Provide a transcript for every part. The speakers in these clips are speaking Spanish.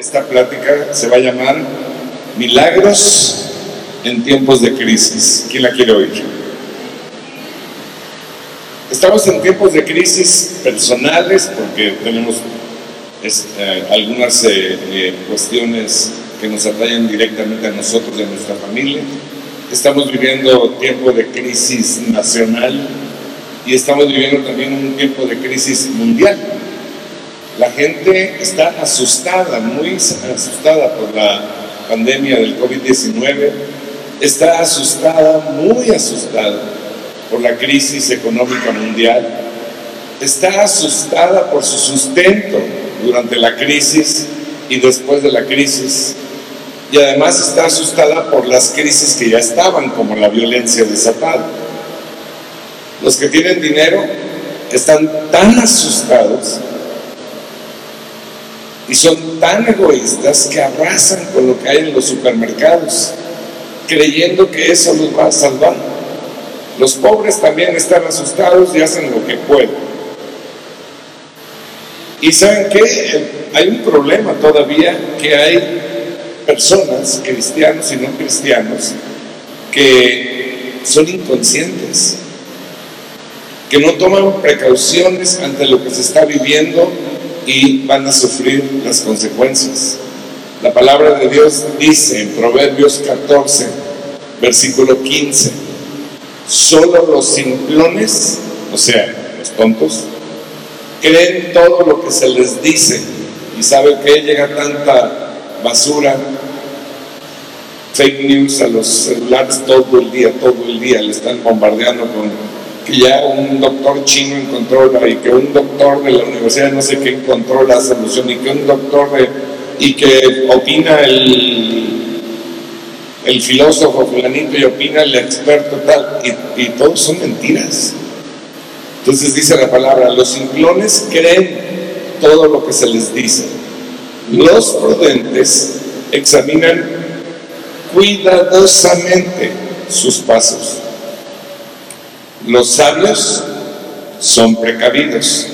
esta plática se va a llamar Milagros en tiempos de crisis. ¿Quién la quiere oír? Estamos en tiempos de crisis personales porque tenemos eh, algunas eh, eh, cuestiones que nos atañen directamente a nosotros y a nuestra familia. Estamos viviendo tiempo de crisis nacional y estamos viviendo también un tiempo de crisis mundial. La gente está asustada, muy asustada por la pandemia del COVID-19, está asustada, muy asustada por la crisis económica mundial, está asustada por su sustento durante la crisis y después de la crisis, y además está asustada por las crisis que ya estaban, como la violencia desatada. Los que tienen dinero están tan asustados y son tan egoístas que arrasan con lo que hay en los supermercados, creyendo que eso los va a salvar. Los pobres también están asustados y hacen lo que pueden. Y saben qué, hay un problema todavía que hay personas, cristianos y no cristianos, que son inconscientes, que no toman precauciones ante lo que se está viviendo y van a sufrir las consecuencias. La palabra de Dios dice en Proverbios 14, versículo 15, solo los simplones, o sea, los tontos, creen todo lo que se les dice y saben que llega tanta basura, fake news a los celulares todo el día, todo el día, le están bombardeando con que ya un doctor chino encontró y que un doctor de la universidad no sé qué encontró la solución y que un doctor y que opina el, el filósofo fulanito y opina el experto tal y, y todos son mentiras. Entonces dice la palabra, los simplones creen todo lo que se les dice. Los prudentes examinan cuidadosamente sus pasos los sabios son precavidos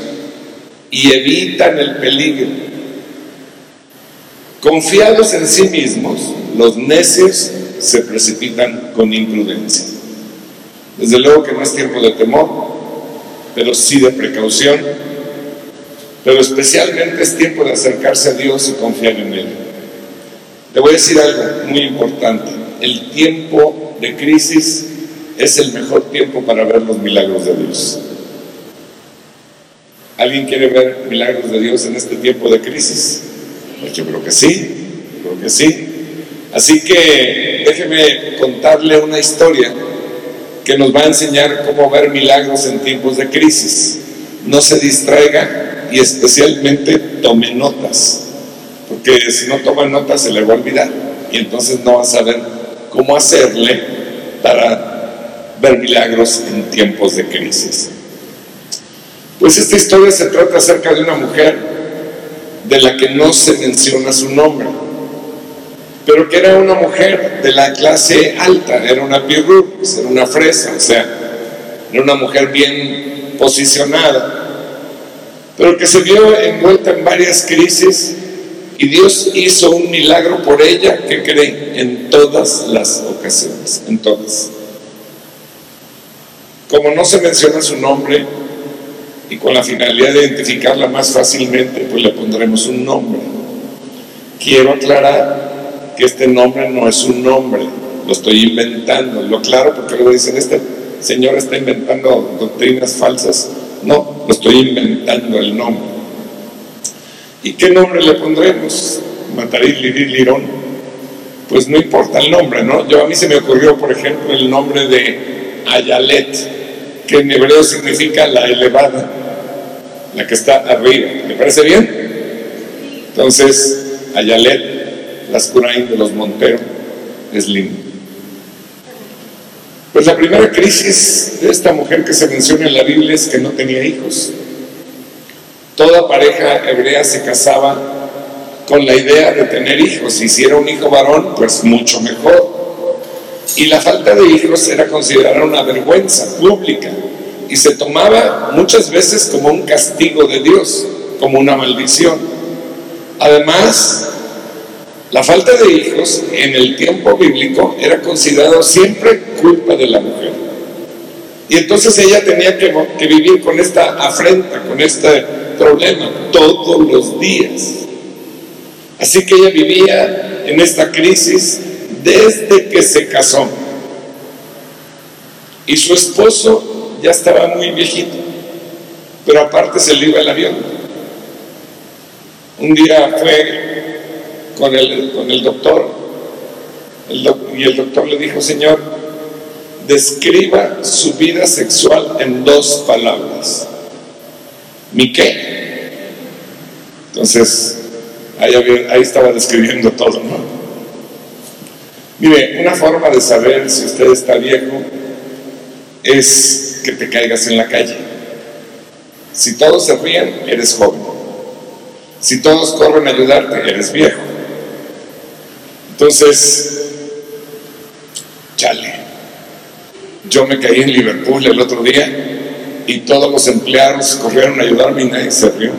y evitan el peligro. Confiados en sí mismos, los necios se precipitan con imprudencia. Desde luego que no es tiempo de temor, pero sí de precaución, pero especialmente es tiempo de acercarse a Dios y confiar en Él. Le voy a decir algo muy importante. El tiempo de crisis es el mejor tiempo para ver los milagros de Dios. ¿Alguien quiere ver milagros de Dios en este tiempo de crisis? Pues yo creo que sí, creo que sí. Así que déjeme contarle una historia que nos va a enseñar cómo ver milagros en tiempos de crisis. No se distraiga y especialmente tome notas, porque si no toma notas se le va a olvidar y entonces no va a saber cómo hacerle para ver milagros en tiempos de crisis. Pues esta historia se trata acerca de una mujer de la que no se menciona su nombre, pero que era una mujer de la clase alta, era una pirru, era una fresa, o sea, era una mujer bien posicionada, pero que se vio envuelta en varias crisis y Dios hizo un milagro por ella que creen en todas las ocasiones, en todas. Como no se menciona su nombre y con la finalidad de identificarla más fácilmente, pues le pondremos un nombre. Quiero aclarar que este nombre no es un nombre, lo estoy inventando. Lo claro porque luego dicen, este señor está inventando doctrinas falsas. No, lo estoy inventando el nombre. ¿Y qué nombre le pondremos? Mataril Lirón. Pues no importa el nombre, ¿no? Yo a mí se me ocurrió, por ejemplo, el nombre de Ayalet, que en hebreo significa la elevada, la que está arriba. ¿Le parece bien? Entonces, Ayalet, las Curain de los Monteros, es lindo. Pues la primera crisis de esta mujer que se menciona en la Biblia es que no tenía hijos. Toda pareja hebrea se casaba con la idea de tener hijos. Si era un hijo varón, pues mucho mejor. Y la falta de hijos era considerada una vergüenza pública y se tomaba muchas veces como un castigo de Dios, como una maldición. Además, La falta de hijos en el tiempo bíblico era considerado siempre culpa de la mujer. Y entonces ella tenía que, que vivir con esta afrenta, con este problema todos los días. Así que ella vivía en esta crisis desde que se casó. Y su esposo ya estaba muy viejito, pero aparte se le iba el avión. Un día fue con el, con el doctor y el doctor le dijo, Señor, describa su vida sexual en dos palabras. ¿Mi qué? Entonces, ahí, ahí estaba describiendo todo, ¿no? Mire, una forma de saber si usted está viejo es que te caigas en la calle. Si todos se ríen, eres joven. Si todos corren a ayudarte, eres viejo. Entonces, chale. Yo me caí en Liverpool el otro día y todos los empleados corrieron a ayudarme y nadie se rió.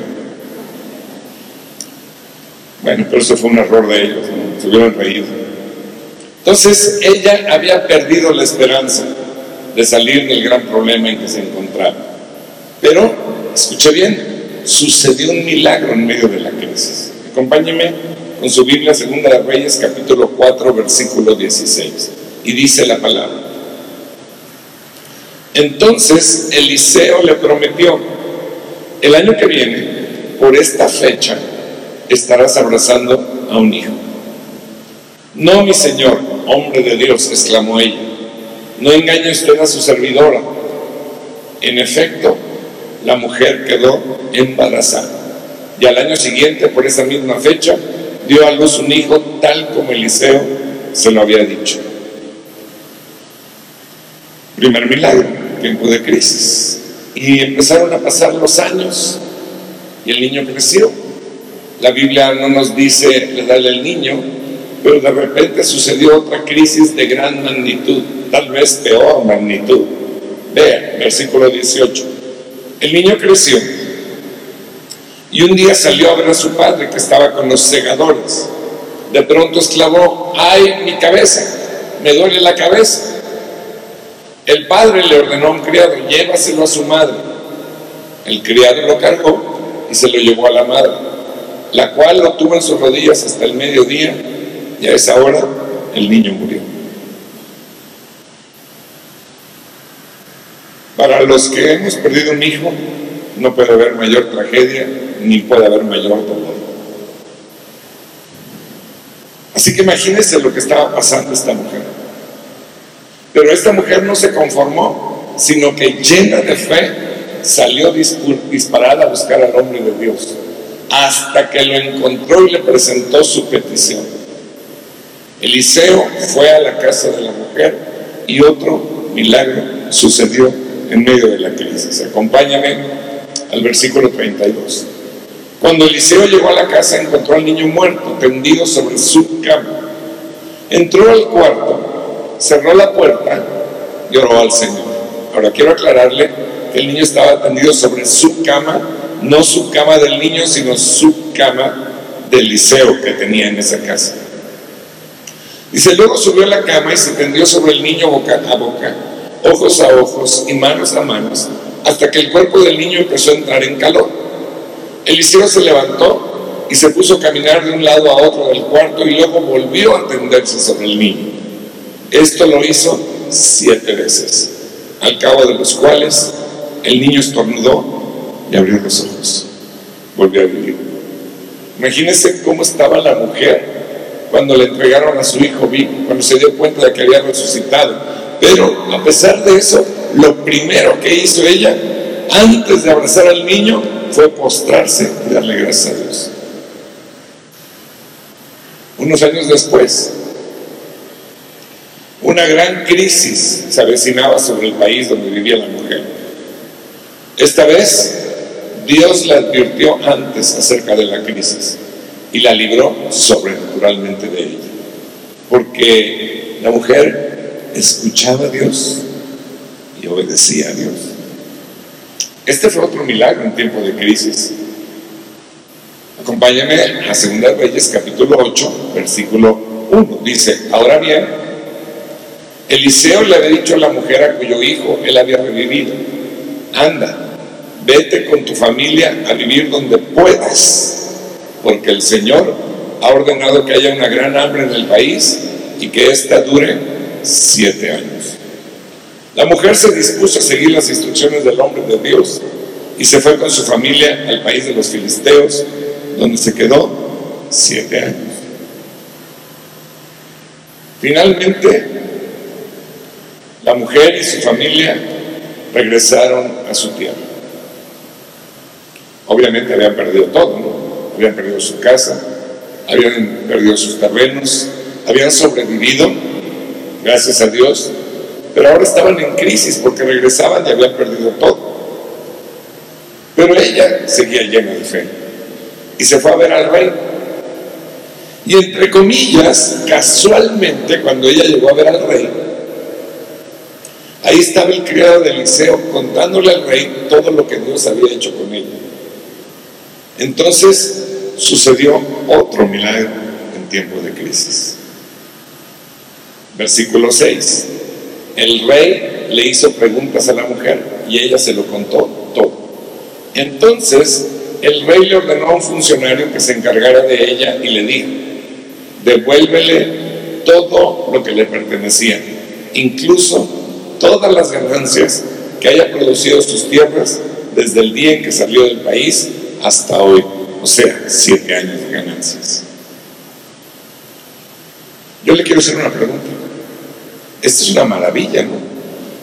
Bueno, pero eso fue un error de ellos, se hubieran reído. Entonces ella había perdido la esperanza de salir del gran problema en que se encontraba. Pero, escuche bien, sucedió un milagro en medio de la crisis. Acompáñeme con su Biblia, Segunda de Reyes, capítulo 4, versículo 16. Y dice la palabra. Entonces Eliseo le prometió, el año que viene, por esta fecha, estarás abrazando a un hijo. No, mi señor, hombre de Dios, exclamó ella. No engañe usted a su servidora. En efecto, la mujer quedó embarazada. Y al año siguiente, por esa misma fecha, dio a luz un hijo tal como Eliseo se lo había dicho. Primer milagro, tiempo de crisis. Y empezaron a pasar los años y el niño creció. La Biblia no nos dice la edad del niño, pero de repente sucedió otra crisis de gran magnitud tal vez peor magnitud. Vean, versículo 18. El niño creció y un día salió a ver a su padre que estaba con los segadores. De pronto exclamó, ay, mi cabeza, me duele la cabeza. El padre le ordenó a un criado, llévaselo a su madre. El criado lo cargó y se lo llevó a la madre, la cual lo tuvo en sus rodillas hasta el mediodía y a esa hora el niño murió. Para los que hemos perdido un hijo, no puede haber mayor tragedia ni puede haber mayor dolor. Así que imagínense lo que estaba pasando esta mujer. Pero esta mujer no se conformó, sino que llena de fe salió disparada a buscar al hombre de Dios, hasta que lo encontró y le presentó su petición. Eliseo fue a la casa de la mujer y otro milagro sucedió en medio de la crisis. Acompáñame al versículo 32. Cuando Eliseo llegó a la casa encontró al niño muerto, tendido sobre su cama. Entró al cuarto, cerró la puerta y oró al Señor. Ahora quiero aclararle que el niño estaba tendido sobre su cama, no su cama del niño, sino su cama de Eliseo que tenía en esa casa. Dice, luego subió a la cama y se tendió sobre el niño boca a boca ojos a ojos y manos a manos, hasta que el cuerpo del niño empezó a entrar en calor. Eliseo se levantó y se puso a caminar de un lado a otro del cuarto y luego volvió a tenderse sobre el niño. Esto lo hizo siete veces, al cabo de los cuales el niño estornudó y abrió los ojos. Volvió a vivir. Imagínense cómo estaba la mujer cuando le entregaron a su hijo vivo, cuando se dio cuenta de que había resucitado pero a pesar de eso, lo primero que hizo ella, antes de abrazar al niño, fue postrarse y darle gracias a Dios. Unos años después, una gran crisis se avecinaba sobre el país donde vivía la mujer. Esta vez, Dios la advirtió antes acerca de la crisis y la libró sobrenaturalmente de ella. Porque la mujer escuchaba a Dios y obedecía a Dios. Este fue otro milagro en tiempo de crisis. Acompáñame a 2 Reyes capítulo 8, versículo 1. Dice, ahora bien, Eliseo le había dicho a la mujer a cuyo hijo él había revivido, anda, vete con tu familia a vivir donde puedas, porque el Señor ha ordenado que haya una gran hambre en el país y que ésta dure siete años. La mujer se dispuso a seguir las instrucciones del hombre de Dios y se fue con su familia al país de los filisteos, donde se quedó siete años. Finalmente, la mujer y su familia regresaron a su tierra. Obviamente habían perdido todo, ¿no? Habían perdido su casa, habían perdido sus terrenos, habían sobrevivido, gracias a Dios, pero ahora estaban en crisis porque regresaban y habían perdido todo. Pero ella seguía llena de fe y se fue a ver al rey. Y entre comillas, casualmente, cuando ella llegó a ver al rey, ahí estaba el criado de Eliseo contándole al rey todo lo que Dios había hecho con ella. Entonces sucedió otro milagro en tiempo de crisis. Versículo 6. El rey le hizo preguntas a la mujer y ella se lo contó todo. Entonces el rey le ordenó a un funcionario que se encargara de ella y le dijo, devuélvele todo lo que le pertenecía, incluso todas las ganancias que haya producido sus tierras desde el día en que salió del país hasta hoy, o sea, siete años de ganancias. Yo le quiero hacer una pregunta. Esto es una maravilla, ¿no?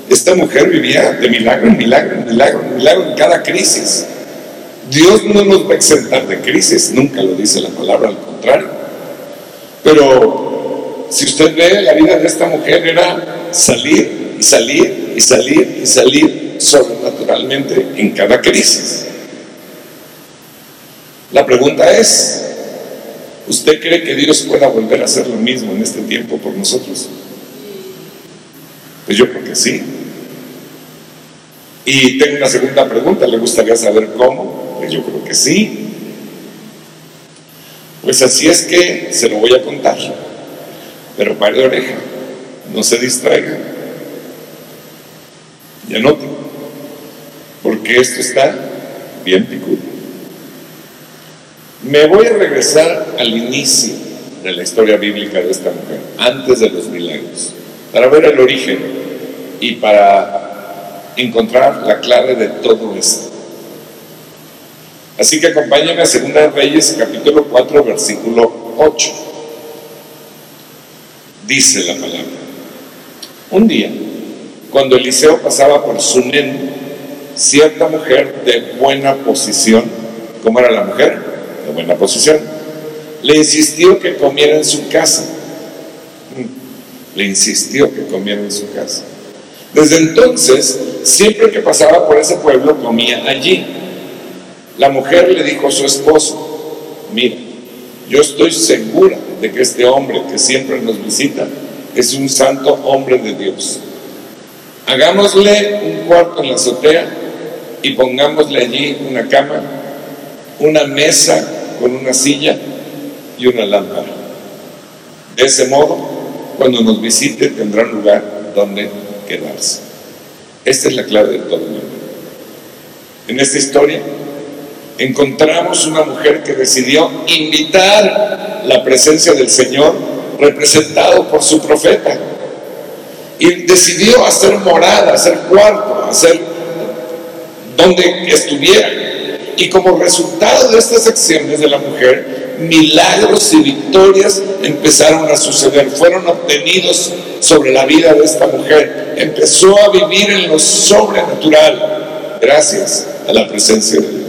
Esta mujer vivía de milagro en milagro, milagro, en milagro en cada crisis. Dios no nos va a exentar de crisis, nunca lo dice la palabra, al contrario. Pero si usted ve la vida de esta mujer era salir y salir y salir y salir sobrenaturalmente en cada crisis. La pregunta es, ¿usted cree que Dios pueda volver a hacer lo mismo en este tiempo por nosotros? Pues yo creo que sí. Y tengo una segunda pregunta, ¿le gustaría saber cómo? Pues yo creo que sí. Pues así es que se lo voy a contar. Pero pare de oreja, no se distraiga. Y anote, porque esto está bien picudo. Me voy a regresar al inicio de la historia bíblica de esta mujer, antes de los milagros, para ver el origen y para encontrar la clave de todo esto. Así que acompáñame a 2 Reyes, capítulo 4, versículo 8. Dice la palabra. Un día, cuando Eliseo pasaba por Sunem, cierta mujer de buena posición, ¿cómo era la mujer? De buena posición, le insistió que comiera en su casa. Le insistió que comiera en su casa. Desde entonces, siempre que pasaba por ese pueblo, comía allí. La mujer le dijo a su esposo, mira, yo estoy segura de que este hombre que siempre nos visita es un santo hombre de Dios. Hagámosle un cuarto en la azotea y pongámosle allí una cama, una mesa con una silla y una lámpara. De ese modo, cuando nos visite tendrá un lugar donde quedarse. Esta es la clave de todo el mundo. En esta historia encontramos una mujer que decidió invitar la presencia del Señor representado por su profeta y decidió hacer morada, hacer cuarto, hacer donde estuviera. Y como resultado de estas acciones de la mujer, milagros y victorias empezaron a suceder, fueron obtenidos sobre la vida de esta mujer. Empezó a vivir en lo sobrenatural gracias a la presencia de Dios.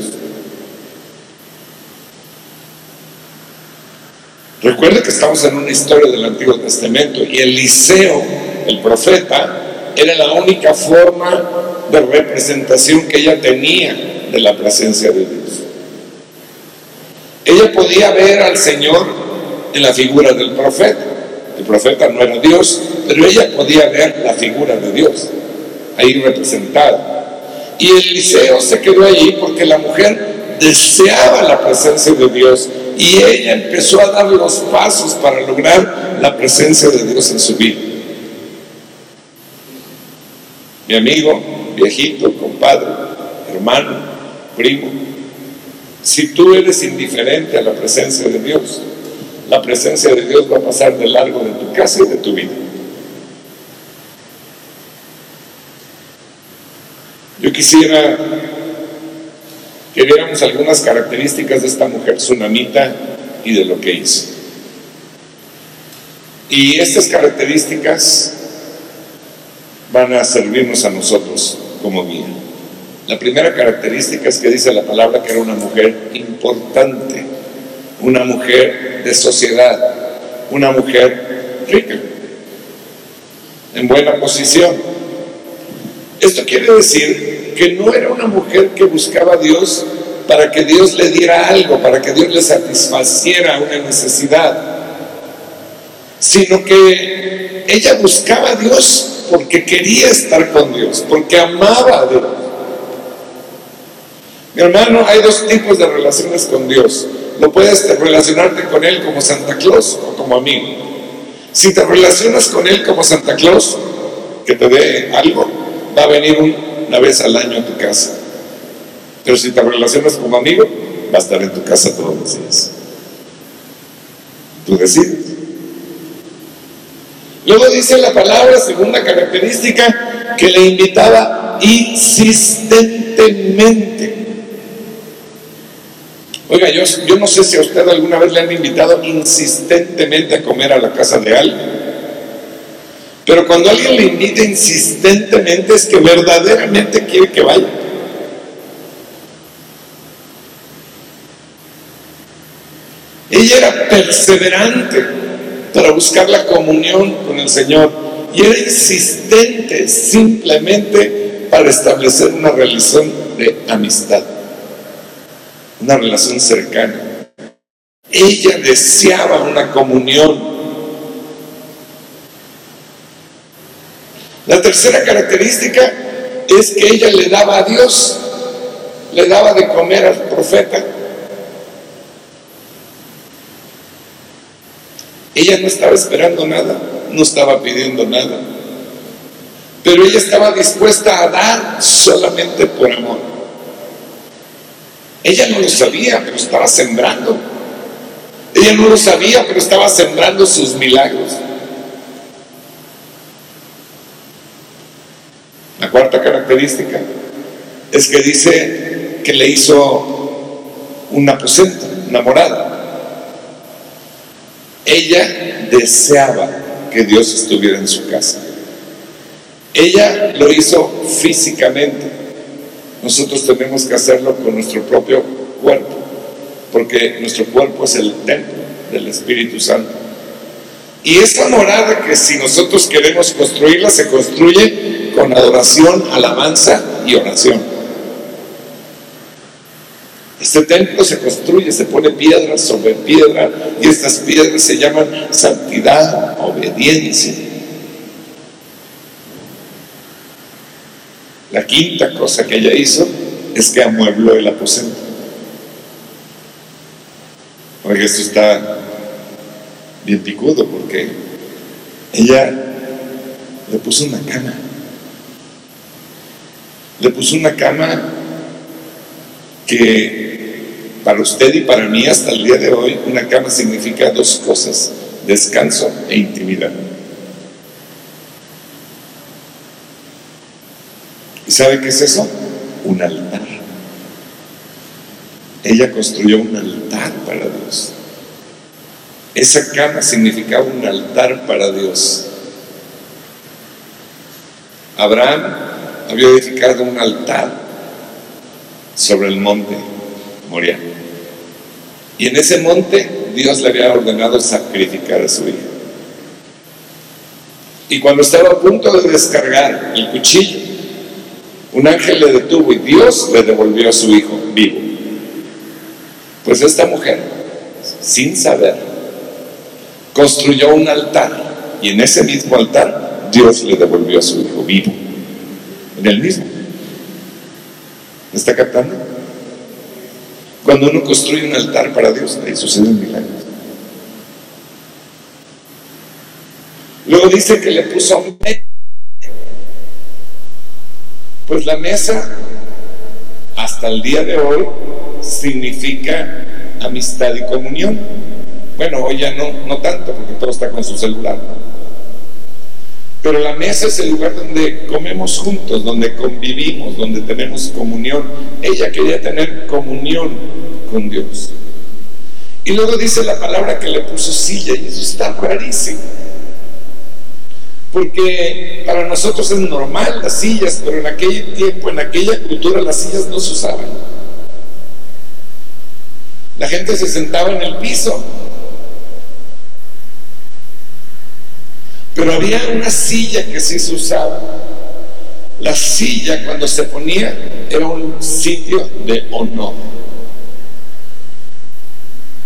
Recuerde que estamos en una historia del Antiguo Testamento y Eliseo, el profeta, era la única forma de representación que ella tenía de la presencia de Dios. Ella podía ver al Señor en la figura del profeta. El profeta no era Dios, pero ella podía ver la figura de Dios ahí representada. Y Eliseo se quedó allí porque la mujer deseaba la presencia de Dios y ella empezó a dar los pasos para lograr la presencia de Dios en su vida. Mi amigo, viejito, compadre, hermano, primo, si tú eres indiferente a la presencia de Dios, la presencia de Dios va a pasar de largo de tu casa y de tu vida. Yo quisiera que viéramos algunas características de esta mujer tsunamita y de lo que hizo. Y estas características van a servirnos a nosotros como guía. La primera característica es que dice la palabra que era una mujer importante, una mujer de sociedad, una mujer rica, en buena posición. Esto quiere decir que no era una mujer que buscaba a Dios para que Dios le diera algo, para que Dios le satisfaciera una necesidad, sino que ella buscaba a Dios porque quería estar con Dios, porque amaba a Dios. Mi hermano, hay dos tipos de relaciones con Dios. No puedes relacionarte con Él como Santa Claus o como amigo. Si te relacionas con Él como Santa Claus, que te dé algo, va a venir un una vez al año en tu casa. Pero si te relacionas como amigo, va a estar en tu casa todos los días. Tú decides. Luego dice la palabra, segunda característica, que le invitaba insistentemente. Oiga, yo, no sé si a usted alguna vez le han invitado insistentemente a comer a la casa de alguien. Pero cuando alguien le invita insistentemente es que verdaderamente quiere que vaya. Ella era perseverante para buscar la comunión con el Señor y era insistente simplemente para establecer una relación de amistad, una relación cercana. Ella deseaba una comunión La tercera característica es que ella le daba a Dios, le daba de comer al profeta. Ella no estaba esperando nada, no estaba pidiendo nada, pero ella estaba dispuesta a dar solamente por amor. Ella no lo sabía, pero estaba sembrando. Ella no lo sabía, pero estaba sembrando sus milagros. La cuarta característica es que dice que le hizo un aposento, una morada. Ella deseaba que Dios estuviera en su casa. Ella lo hizo físicamente. Nosotros tenemos que hacerlo con nuestro propio cuerpo, porque nuestro cuerpo es el templo del Espíritu Santo. Y esa morada que si nosotros queremos construirla, se construye con adoración, alabanza y oración. Este templo se construye, se pone piedra sobre piedra y estas piedras se llaman santidad, obediencia. La quinta cosa que ella hizo es que amuebló el aposento. Oye, esto está bien picudo porque ella le puso una cama le puso una cama que para usted y para mí hasta el día de hoy, una cama significa dos cosas, descanso e intimidad. ¿Y sabe qué es eso? Un altar. Ella construyó un altar para Dios. Esa cama significaba un altar para Dios. Abraham había edificado un altar sobre el monte Moria. Y en ese monte Dios le había ordenado sacrificar a su hijo. Y cuando estaba a punto de descargar el cuchillo, un ángel le detuvo y Dios le devolvió a su hijo vivo. Pues esta mujer, sin saber, construyó un altar y en ese mismo altar Dios le devolvió a su hijo vivo en el mismo. ¿Me está captando? Cuando uno construye un altar para Dios, ahí suceden milagros. Luego dice que le puso Pues la mesa, hasta el día de hoy, significa amistad y comunión. Bueno, hoy ya no, no tanto, porque todo está con su celular. Pero la mesa es el lugar donde comemos juntos, donde convivimos, donde tenemos comunión. Ella quería tener comunión con Dios. Y luego dice la palabra que le puso silla, y eso está rarísimo. Porque para nosotros es normal las sillas, pero en aquel tiempo, en aquella cultura, las sillas no se usaban. La gente se sentaba en el piso. Pero había una silla que sí se usaba. La silla cuando se ponía era un sitio de honor.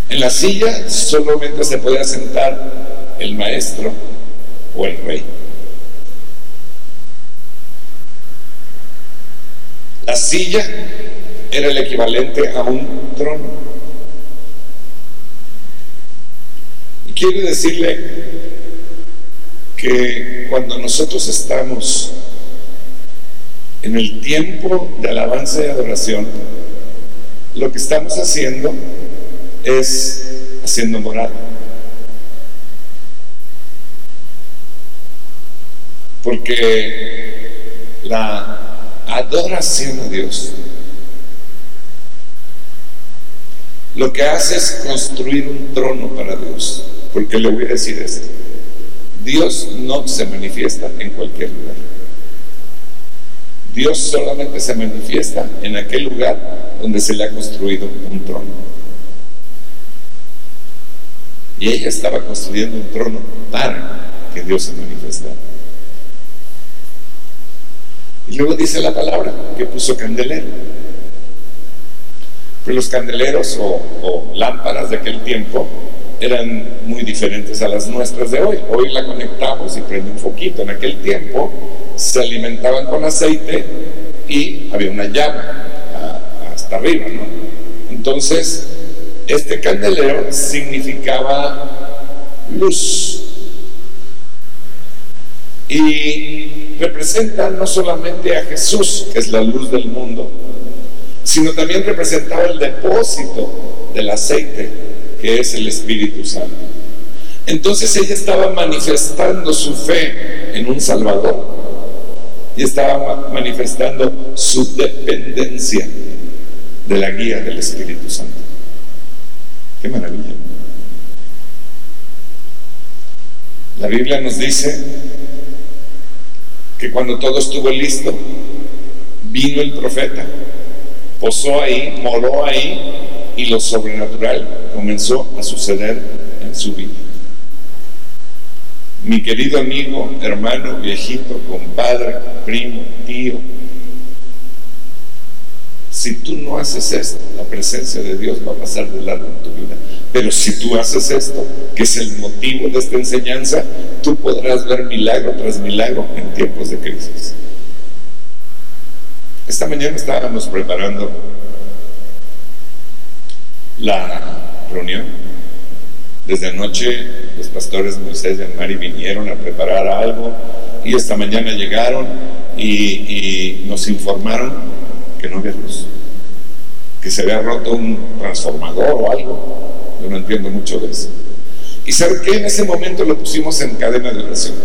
En la silla solamente se podía sentar el maestro o el rey. La silla era el equivalente a un trono. Y quiero decirle que cuando nosotros estamos en el tiempo de alabanza y adoración, lo que estamos haciendo es haciendo moral. Porque la adoración a Dios lo que hace es construir un trono para Dios. Porque le voy a decir esto. Dios no se manifiesta en cualquier lugar. Dios solamente se manifiesta en aquel lugar donde se le ha construido un trono. Y ella estaba construyendo un trono para que Dios se manifestara. Y luego dice la palabra que puso candelero. Pero los candeleros o, lámparas de aquel tiempo eran muy diferentes a las nuestras de hoy. Hoy la conectamos y prende un foquito. En aquel tiempo se alimentaban con aceite y había una llama hasta arriba, ¿no? Entonces, este candelero significaba luz. Y representa no solamente a Jesús, que es la luz del mundo, sino también representaba el depósito del aceite que es el Espíritu Santo. Entonces ella estaba manifestando su fe en un Salvador y estaba manifestando su dependencia de la guía del Espíritu Santo. Qué maravilla. La Biblia nos dice que cuando todo estuvo listo, vino el profeta, posó ahí, moró ahí y lo sobrenatural comenzó a suceder en su vida. Mi querido amigo, hermano, viejito, compadre, primo, tío, si tú no haces esto, la presencia de Dios va a pasar de largo en tu vida. Pero si tú haces esto, que es el motivo de esta enseñanza, tú podrás ver milagro tras milagro en tiempos de crisis. Esta mañana estábamos preparando la reunión. Desde anoche los pastores Moisés y Mari vinieron a preparar algo y esta mañana llegaron y, nos informaron que no había luz, que se había roto un transformador o algo. Yo no entiendo mucho de eso. ¿Y sabe qué? En ese momento lo pusimos en cadena de oración.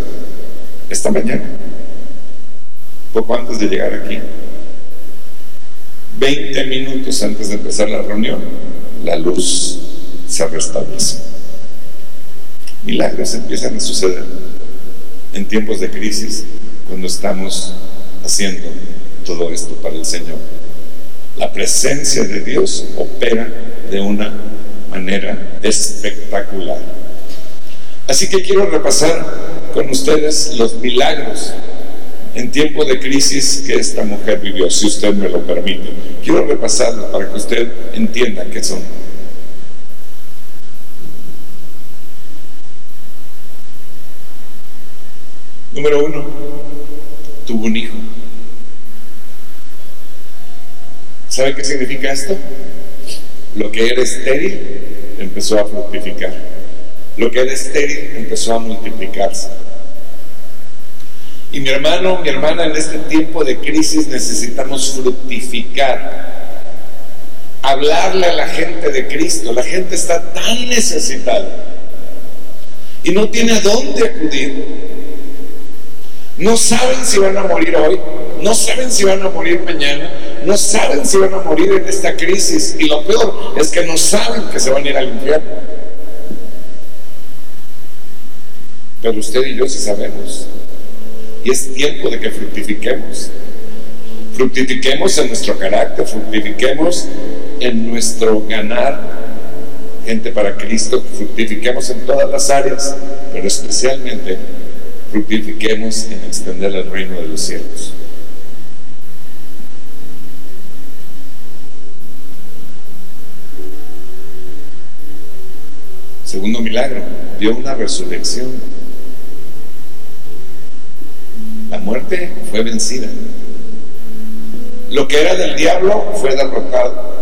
Esta mañana, poco antes de llegar aquí, 20 minutos antes de empezar la reunión, la luz se restablece. Milagros empiezan a suceder en tiempos de crisis cuando estamos haciendo todo esto para el Señor. La presencia de Dios opera de una manera espectacular. Así que quiero repasar con ustedes los milagros en tiempo de crisis que esta mujer vivió, si usted me lo permite. Quiero repasarlo para que usted entienda qué son. Número uno, tuvo un hijo. ¿Sabe qué significa esto? Lo que era estéril empezó a fructificar. Lo que era estéril empezó a multiplicarse. Y mi hermano, mi hermana, en este tiempo de crisis necesitamos fructificar. Hablarle a la gente de Cristo. La gente está tan necesitada y no tiene a dónde acudir. No saben si van a morir hoy, no saben si van a morir mañana, no saben si van a morir en esta crisis. Y lo peor es que no saben que se van a ir al infierno. Pero usted y yo sí sabemos. Y es tiempo de que fructifiquemos. Fructifiquemos en nuestro carácter, fructifiquemos en nuestro ganar gente para Cristo, fructifiquemos en todas las áreas, pero especialmente fructifiquemos en extender el reino de los cielos. Segundo milagro, dio una resurrección. La muerte fue vencida. Lo que era del diablo fue derrotado.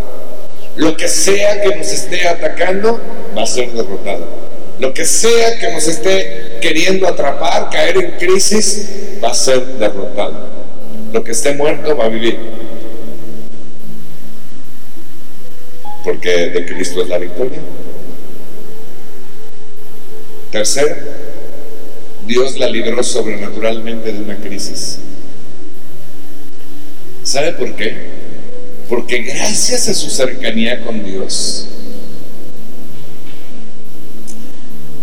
Lo que sea que nos esté atacando va a ser derrotado. Lo que sea que nos esté queriendo atrapar, caer en crisis, va a ser derrotado. Lo que esté muerto va a vivir. Porque de Cristo es la victoria. Tercero, Dios la libró sobrenaturalmente de una crisis. ¿Sabe por qué? Porque gracias a su cercanía con Dios,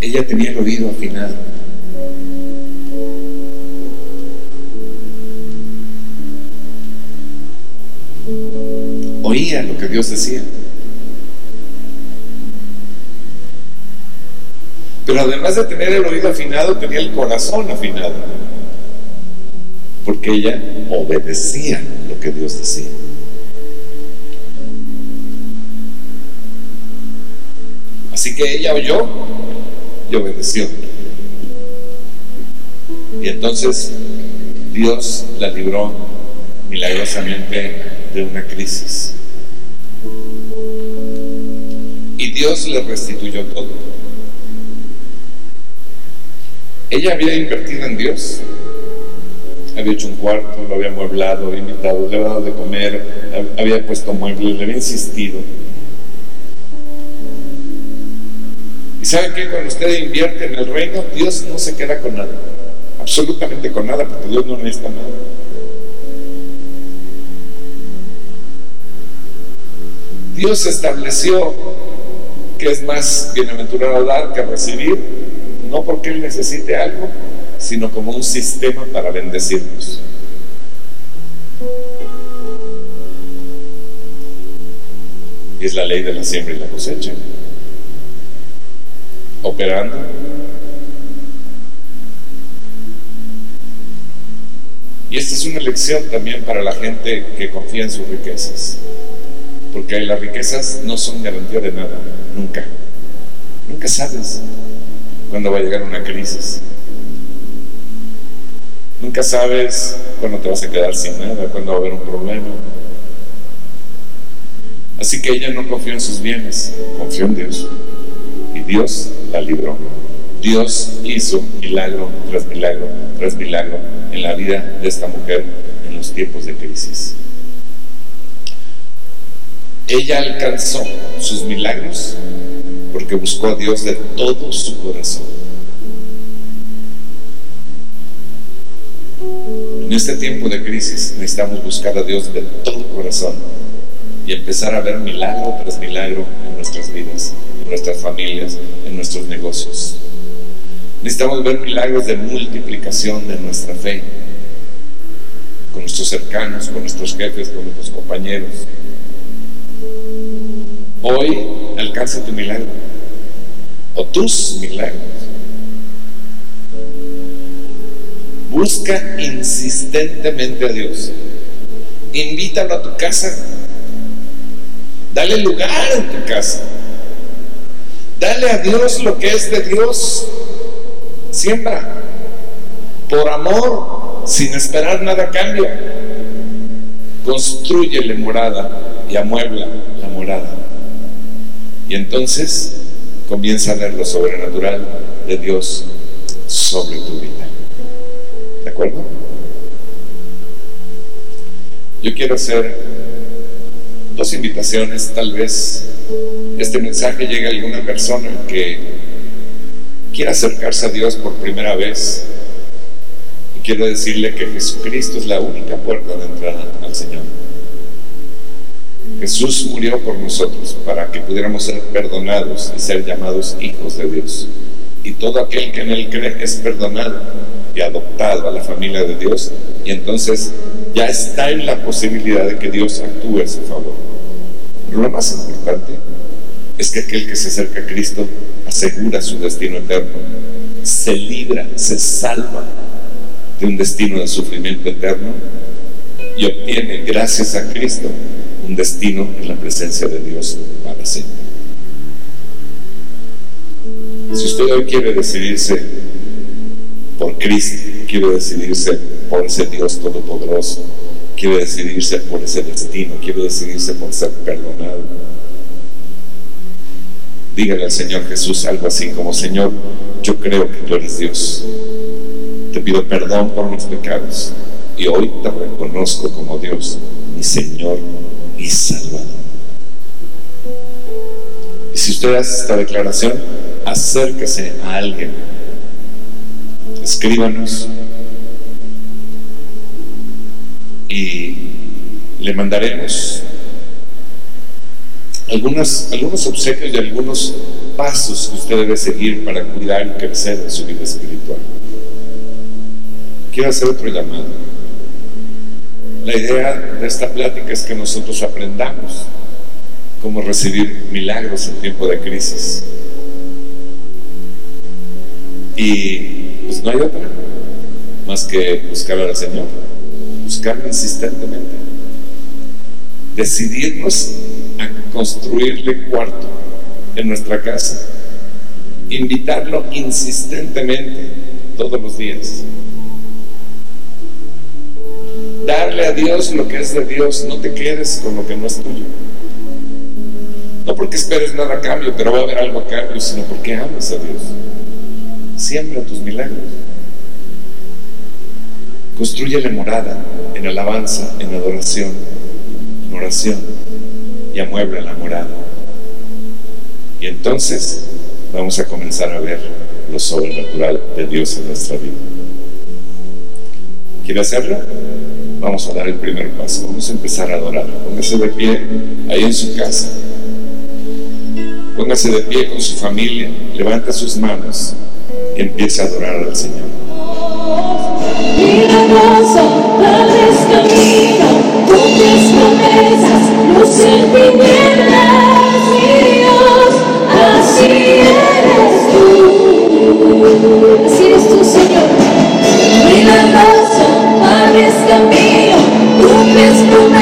ella tenía el oído afinado. Oía lo que Dios decía. Pero además de tener el oído afinado, tenía el corazón afinado. Porque ella obedecía lo que Dios decía. Así que ella oyó y obedeció. Y entonces Dios la libró milagrosamente de una crisis. Y Dios le restituyó todo. Ella había invertido en Dios. Había hecho un cuarto, lo había mueblado, había invitado, le había dado de comer, había puesto muebles, le había insistido. Y saben que cuando usted invierte en el reino, Dios no se queda con nada, absolutamente con nada, porque Dios no necesita nada. Dios estableció que es más bienaventurado dar que recibir no porque Él necesite algo, sino como un sistema para bendecirnos. Y es la ley de la siembra y la cosecha. Operando. Y esta es una lección también para la gente que confía en sus riquezas. Porque las riquezas no son garantía de nada, nunca. Nunca sabes cuándo va a llegar una crisis. Nunca sabes cuándo te vas a quedar sin nada, cuándo va a haber un problema. Así que ella no confió en sus bienes, confió en Dios. Dios la libró. Dios hizo milagro tras milagro tras milagro en la vida de esta mujer en los tiempos de crisis. Ella alcanzó sus milagros porque buscó a Dios de todo su corazón. En este tiempo de crisis necesitamos buscar a Dios de todo corazón y empezar a ver milagro tras milagro en nuestras vidas, en nuestras familias, en nuestros negocios. Necesitamos ver milagros de multiplicación de nuestra fe con nuestros cercanos, con nuestros jefes, con nuestros compañeros. Hoy alcanza tu milagro o tus milagros. Busca insistentemente a Dios. Invítalo a tu casa. Dale lugar en tu casa. Dale a Dios lo que es de Dios. Siembra. Por amor, sin esperar nada a cambio. Construyele morada y amuebla la morada. Y entonces comienza a ver lo sobrenatural de Dios sobre tu vida. ¿De acuerdo? Yo quiero hacer dos invitaciones, tal vez este mensaje llegue a alguna persona que quiera acercarse a Dios por primera vez y quiero decirle que Jesucristo es la única puerta de entrada al Señor. Jesús murió por nosotros para que pudiéramos ser perdonados y ser llamados hijos de Dios. Y todo aquel que en Él cree es perdonado y adoptado a la familia de Dios y entonces ya está en la posibilidad de que Dios actúe a su favor. Lo más importante es que aquel que se acerca a Cristo asegura su destino eterno, se libra, se salva de un destino de sufrimiento eterno y obtiene, gracias a Cristo, un destino en la presencia de Dios para siempre. Si usted hoy quiere decidirse por Cristo, quiere decidirse por ese Dios todopoderoso, quiere decidirse por ese destino, quiere decidirse por ser perdonado, dígale al Señor Jesús algo así como, Señor, yo creo que tú eres Dios. Te pido perdón por mis pecados y hoy te reconozco como Dios, mi Señor y Salvador. Y si usted hace esta declaración, acérquese a alguien, escríbanos y le mandaremos algunos obsequios y algunos pasos que usted debe seguir para cuidar y crecer en su vida espiritual. Quiero hacer otro llamado. La idea de esta plática es que nosotros aprendamos cómo recibir milagros en tiempo de crisis. Y pues no hay otra más que buscar al Señor, buscarlo insistentemente, decidirnos a construirle cuarto en nuestra casa, invitarlo insistentemente todos los días darle a Dios lo que es de Dios, no te quedes con lo que no es tuyo. No porque esperes nada a cambio, pero va a haber algo a cambio, sino porque amas a Dios. Siembra tus milagros. Construye la morada en alabanza, en adoración, en oración y amuebla la morada. Y entonces vamos a comenzar a ver lo sobrenatural de Dios en nuestra vida. ¿Quiere hacerlo? vamos a dar el primer paso, vamos a empezar a adorar. Póngase de pie ahí en su casa. Póngase de pie con su familia, levanta sus manos empiece a adorar al Señor. Milagroso, abres camino, cumples promesas, luz en tinieblas, mi Dios, así eres tú. Así eres tú, Señor. Milagroso, abres camino, cumples promesas.